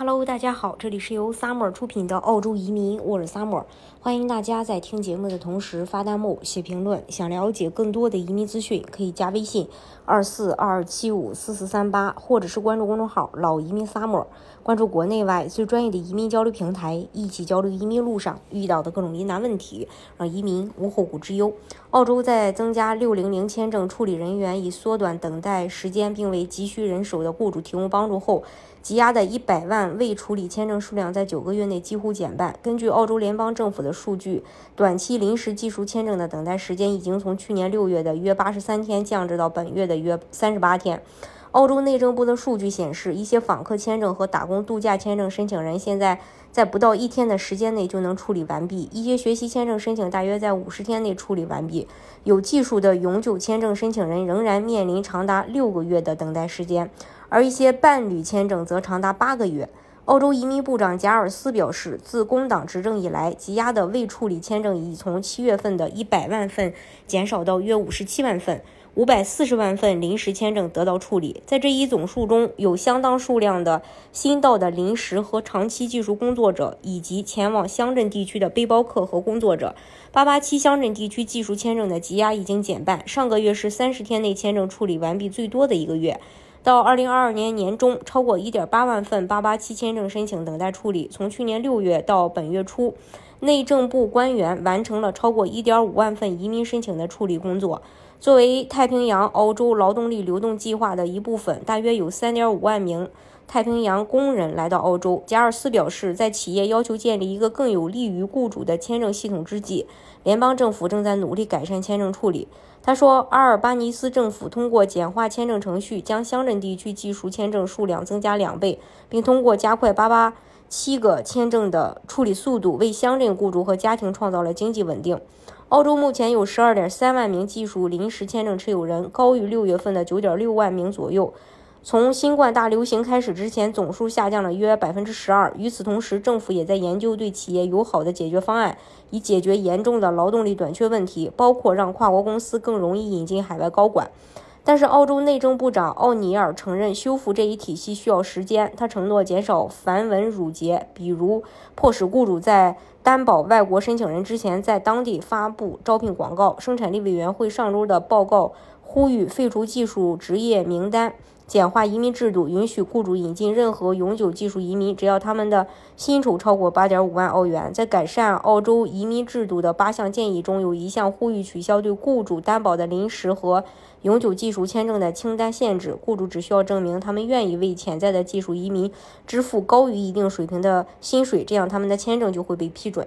Hello，大家好，这里是由 Summer 出品的澳洲移民，我是 Summer，欢迎大家在听节目的同时发弹幕、写评论。想了解更多的移民资讯，可以加微信二四二二七五四四三八，或者是关注公众号“老移民 Summer”，关注国内外最专业的移民交流平台，一起交流移民路上遇到的各种疑难问题，让移民无后顾之忧。澳洲在增加六零零签证处理人员，以缩短等待时间，并为急需人手的雇主提供帮助后。积压的一百万未处理签证数量在九个月内几乎减半。根据澳洲联邦政府的数据，短期临时技术签证的等待时间已经从去年六月的约八十三天降至到本月的约三十八天。澳洲内政部的数据显示，一些访客签证和打工度假签证申请人现在在不到一天的时间内就能处理完毕；一些学习签证申请大约在五十天内处理完毕。有技术的永久签证申请人仍然面临长达六个月的等待时间。而一些伴侣签证则长达八个月。澳洲移民部长贾尔斯表示，自工党执政以来，积压的未处理签证已从七月份的一百万份减少到约五十七万份，五百四十万份临时签证得到处理。在这一总数中，有相当数量的新到的临时和长期技术工作者，以及前往乡镇地区的背包客和工作者。八八七乡镇地区技术签证的积压已经减半，上个月是三十天内签证处理完毕最多的一个月。到二零二二年年中，超过一点八万份八八七签证申请等待处理。从去年六月到本月初，内政部官员完成了超过一点五万份移民申请的处理工作。作为太平洋澳洲劳动力流动计划的一部分，大约有三点五万名。太平洋工人来到澳洲，贾尔斯表示，在企业要求建立一个更有利于雇主的签证系统之际，联邦政府正在努力改善签证处理。他说，阿尔巴尼斯政府通过简化签证程序，将乡镇地区技术签证数量增加两倍，并通过加快八八七个签证的处理速度，为乡镇雇主和家庭创造了经济稳定。澳洲目前有十二点三万名技术临时签证持有人，高于六月份的九点六万名左右。从新冠大流行开始之前，总数下降了约百分之十二。与此同时，政府也在研究对企业友好的解决方案，以解决严重的劳动力短缺问题，包括让跨国公司更容易引进海外高管。但是，澳洲内政部长奥尼尔承认，修复这一体系需要时间。他承诺减少繁文缛节，比如迫使雇主在担保外国申请人之前，在当地发布招聘广告。生产力委员会上周的报告呼吁废除技术职业名单。简化移民制度，允许雇主引进任何永久技术移民，只要他们的薪酬超过八点五万澳元。在改善澳洲移民制度的八项建议中，有一项呼吁取消对雇主担保的临时和永久技术签证的清单限制。雇主只需要证明他们愿意为潜在的技术移民支付高于一定水平的薪水，这样他们的签证就会被批准。